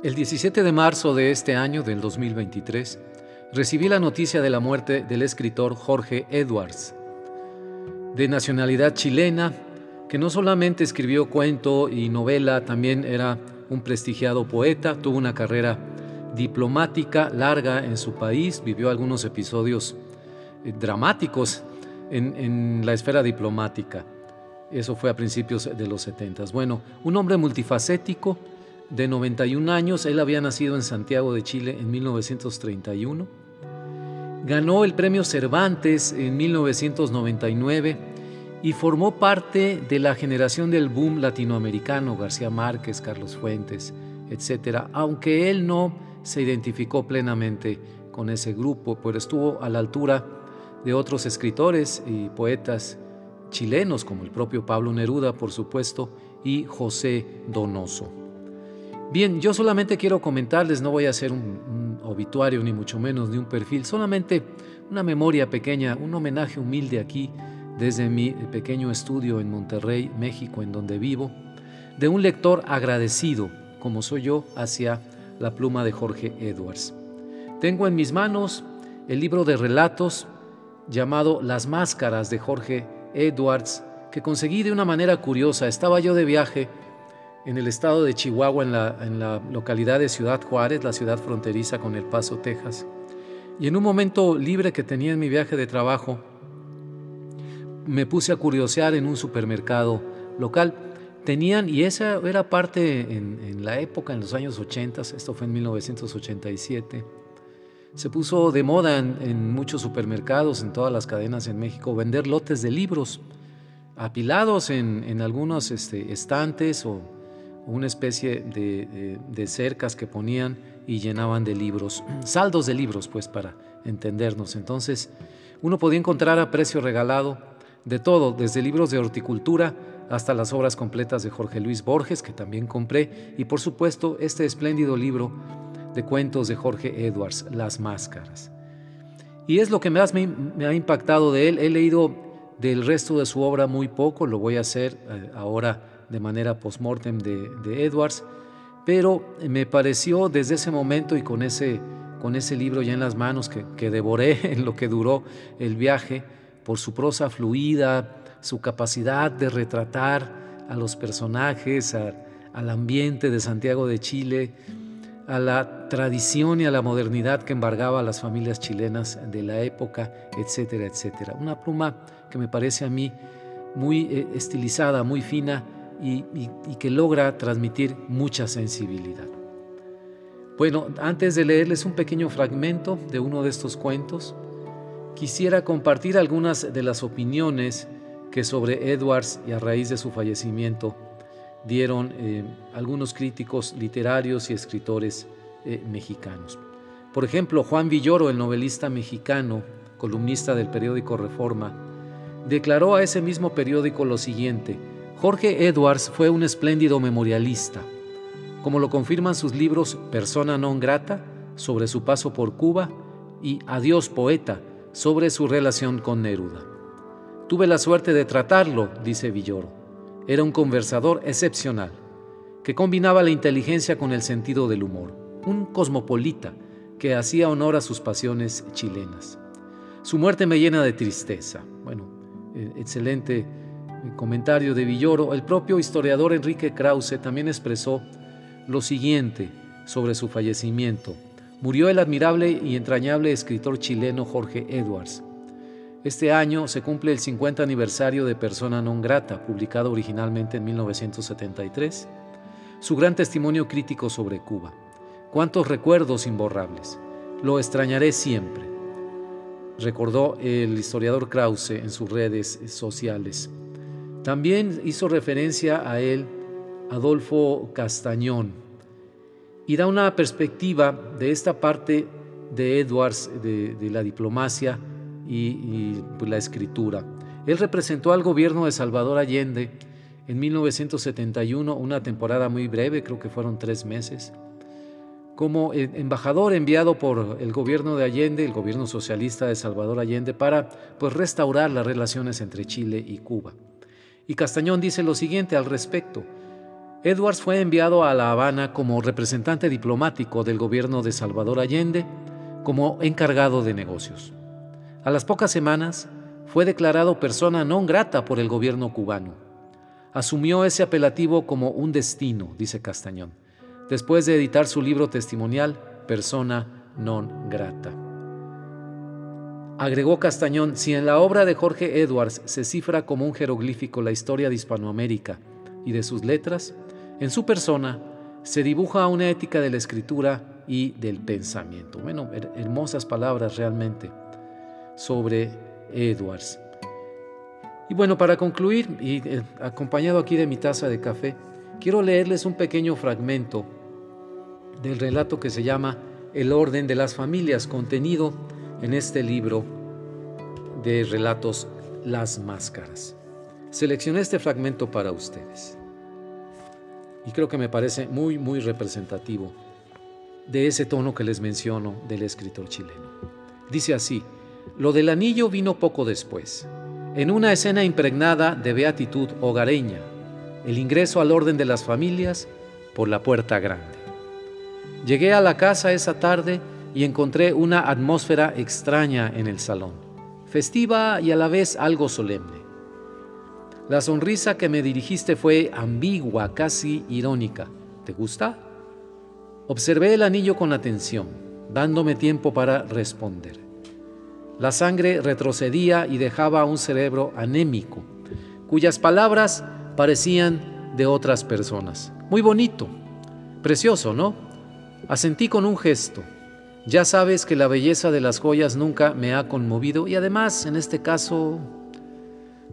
El 17 de marzo de este año, del 2023, recibí la noticia de la muerte del escritor Jorge Edwards, de nacionalidad chilena, que no solamente escribió cuento y novela, también era un prestigiado poeta, tuvo una carrera diplomática larga en su país, vivió algunos episodios eh, dramáticos en, la esfera diplomática. Eso fue a principios de los 70. Bueno, un hombre multifacético, de 91 años, él había nacido en Santiago de Chile en 1931. Ganó el premio Cervantes en 1999 y formó parte de la generación del boom latinoamericano, García Márquez, Carlos Fuentes, etc. Aunque él no se identificó plenamente con ese grupo, pero estuvo a la altura de otros escritores y poetas chilenos, como el propio Pablo Neruda, por supuesto, y José Donoso. Bien, yo solamente quiero comentarles, no voy a hacer un, obituario ni mucho menos ni un perfil, solamente una memoria pequeña, un homenaje humilde aquí desde mi pequeño estudio en Monterrey, México, en donde vivo, de un lector agradecido, como soy yo, hacia la pluma de Jorge Edwards. Tengo en mis manos el libro de relatos llamado Las Máscaras de Jorge Edwards, que conseguí de una manera curiosa. Estaba yo de viaje en el estado de Chihuahua, en la, localidad de Ciudad Juárez, la ciudad fronteriza con El Paso, Texas. Y en un momento libre que tenía en mi viaje de trabajo, me puse a curiosear en un supermercado local. Tenían, y esa era parte en, la época, en los años 80, esto fue en 1987, se puso de moda en, muchos supermercados, en todas las cadenas en México, vender lotes de libros apilados en, algunos este, estantes o una especie de, cercas que ponían y llenaban de libros, saldos de libros, pues para entendernos. Entonces, uno podía encontrar a precio regalado de todo, desde libros de horticultura hasta las obras completas de Jorge Luis Borges, que también compré, y por supuesto este espléndido libro de cuentos de Jorge Edwards, Las Máscaras. Y es lo que más me, ha impactado de él. He leído del resto de su obra muy poco, lo voy a hacer eh, ahora de manera post-mortem de, Edwards, pero me pareció desde ese momento y con ese, con ese libro ya en las manos que, que devoré en lo que duró el viaje, por su prosa fluida, su capacidad de retratar a los personajes, al ambiente de Santiago de Chile, a la tradición y a la modernidad que embargaba a las familias chilenas de la época, etcétera, etcétera. Una pluma que me parece a mí muy eh, estilizada, muy fina y, que logra transmitir mucha sensibilidad. Bueno, antes de leerles un pequeño fragmento de uno de estos cuentos, quisiera compartir algunas de las opiniones que sobre Edwards y a raíz de su fallecimiento dieron eh, algunos críticos literarios y escritores eh, mexicanos. Por ejemplo, Juan Villoro, el novelista mexicano, columnista del periódico Reforma, declaró a ese mismo periódico lo siguiente, Jorge Edwards fue un espléndido memorialista, como lo confirman sus libros Persona non grata, sobre su paso por Cuba, y Adiós poeta, sobre su relación con Neruda. Tuve la suerte de tratarlo, dice Villoro. Era un conversador excepcional, que combinaba la inteligencia con el sentido del humor, un cosmopolita que hacía honor a sus pasiones chilenas. Su muerte me llena de tristeza. Bueno, eh, excelente eh, comentario de Villoro. El propio historiador Enrique Krause también expresó lo siguiente sobre su fallecimiento. Murió el admirable y entrañable escritor chileno Jorge Edwards, este año se cumple el 50 aniversario de Persona non grata, publicado originalmente en 1973. Su gran testimonio crítico sobre Cuba. Cuántos recuerdos imborrables. Lo extrañaré siempre, recordó el historiador Krause en sus redes sociales. También hizo referencia a él Adolfo Castañón y da una perspectiva de esta parte de Edwards, de, la diplomacia, y, pues, la escritura. Él representó al gobierno de Salvador Allende en 1971, una temporada muy breve, creo que fueron tres meses, como e, embajador enviado por el gobierno de Allende, el gobierno socialista de Salvador Allende, para pues, restaurar las relaciones entre Chile y Cuba. Y Castañón dice lo siguiente al respecto. Edwards fue enviado a La Habana como representante diplomático del gobierno de Salvador Allende como encargado de negocios. A las pocas semanas fue declarado persona non grata por el gobierno cubano. Asumió ese apelativo como un destino, dice Castañón, después de editar su libro testimonial Persona non grata. Agregó Castañón, si en la obra de Jorge Edwards se cifra como un jeroglífico la historia de Hispanoamérica y de sus letras, en su persona se dibuja una ética de la escritura y del pensamiento. Bueno, hermosas palabras realmente sobre Edwards. Y bueno, para concluir, y eh, acompañado aquí de mi taza de café, quiero leerles un pequeño fragmento del relato que se llama El orden de las familias, contenido en este libro de relatos Las Máscaras. Seleccioné este fragmento para ustedes y creo que me parece muy, muy representativo de ese tono que les menciono del escritor chileno. Dice así, lo del anillo vino poco después, en una escena impregnada de beatitud hogareña, el ingreso al orden de las familias por la puerta grande. Llegué a la casa esa tarde y encontré una atmósfera extraña en el salón, festiva y a la vez algo solemne. La sonrisa que me dirigiste fue ambigua, casi irónica. ¿Te gusta? Observé el anillo con atención, dándome tiempo para responder. La sangre retrocedía y dejaba un cerebro anémico, cuyas palabras parecían de otras personas. Muy bonito, precioso, ¿no? Asentí con un gesto. Ya sabes que la belleza de las joyas nunca me ha conmovido y además, en este caso,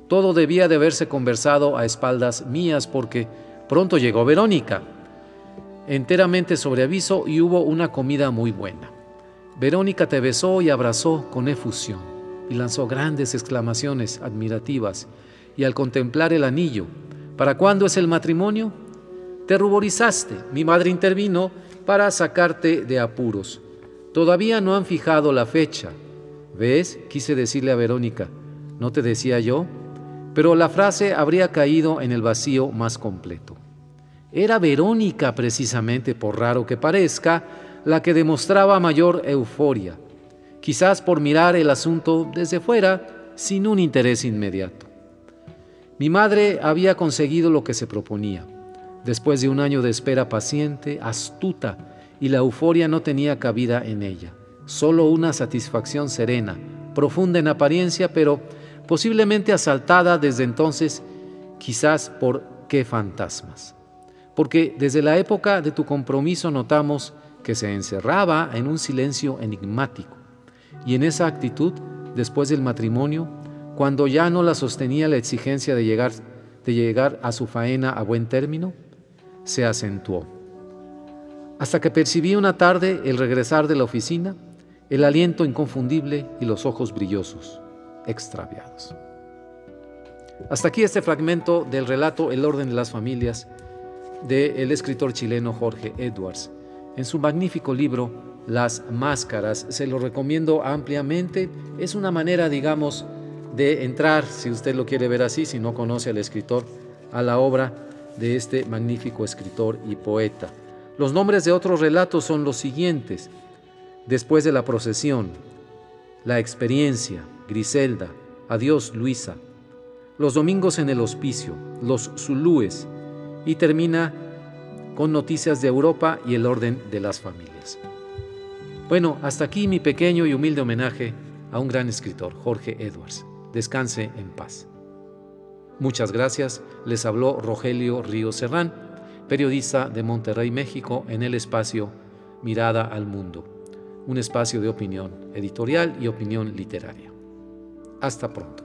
todo debía de haberse conversado a espaldas mías porque pronto llegó Verónica enteramente sobre aviso y hubo una comida muy buena. Verónica te besó y abrazó con efusión y lanzó grandes exclamaciones admirativas y al contemplar el anillo, ¿para cuándo es el matrimonio? Te ruborizaste, mi madre intervino para sacarte de apuros. Todavía no han fijado la fecha. ¿Ves? Quise decirle a Verónica, ¿no te decía yo? Pero la frase habría caído en el vacío más completo. Era Verónica precisamente, por raro que parezca, la que demostraba mayor euforia, quizás por mirar el asunto desde fuera sin un interés inmediato. Mi madre había conseguido lo que se proponía. Después de un año de espera paciente, astuta, y la euforia no tenía cabida en ella, solo una satisfacción serena, profunda en apariencia, pero posiblemente asaltada desde entonces, quizás por qué fantasmas porque desde la época de tu compromiso notamos que se encerraba en un silencio enigmático. Y en esa actitud, después del matrimonio, cuando ya no la sostenía la exigencia de llegar, de llegar a su faena a buen término, se acentuó. Hasta que percibí una tarde el regresar de la oficina, el aliento inconfundible y los ojos brillosos, extraviados. Hasta aquí este fragmento del relato El orden de las familias del escritor chileno Jorge Edwards. En su magnífico libro Las Máscaras, se lo recomiendo ampliamente. Es una manera, digamos, de entrar, si usted lo quiere ver así, si no conoce al escritor, a la obra de este magnífico escritor y poeta. Los nombres de otros relatos son los siguientes. Después de la procesión, La experiencia, Griselda, Adiós Luisa, Los domingos en el hospicio, Los Zulúes, y termina con noticias de Europa y el orden de las familias. Bueno, hasta aquí mi pequeño y humilde homenaje a un gran escritor, Jorge Edwards. Descanse en paz. Muchas gracias. Les habló Rogelio Río Serrán, periodista de Monterrey, México, en el espacio Mirada al Mundo, un espacio de opinión editorial y opinión literaria. Hasta pronto.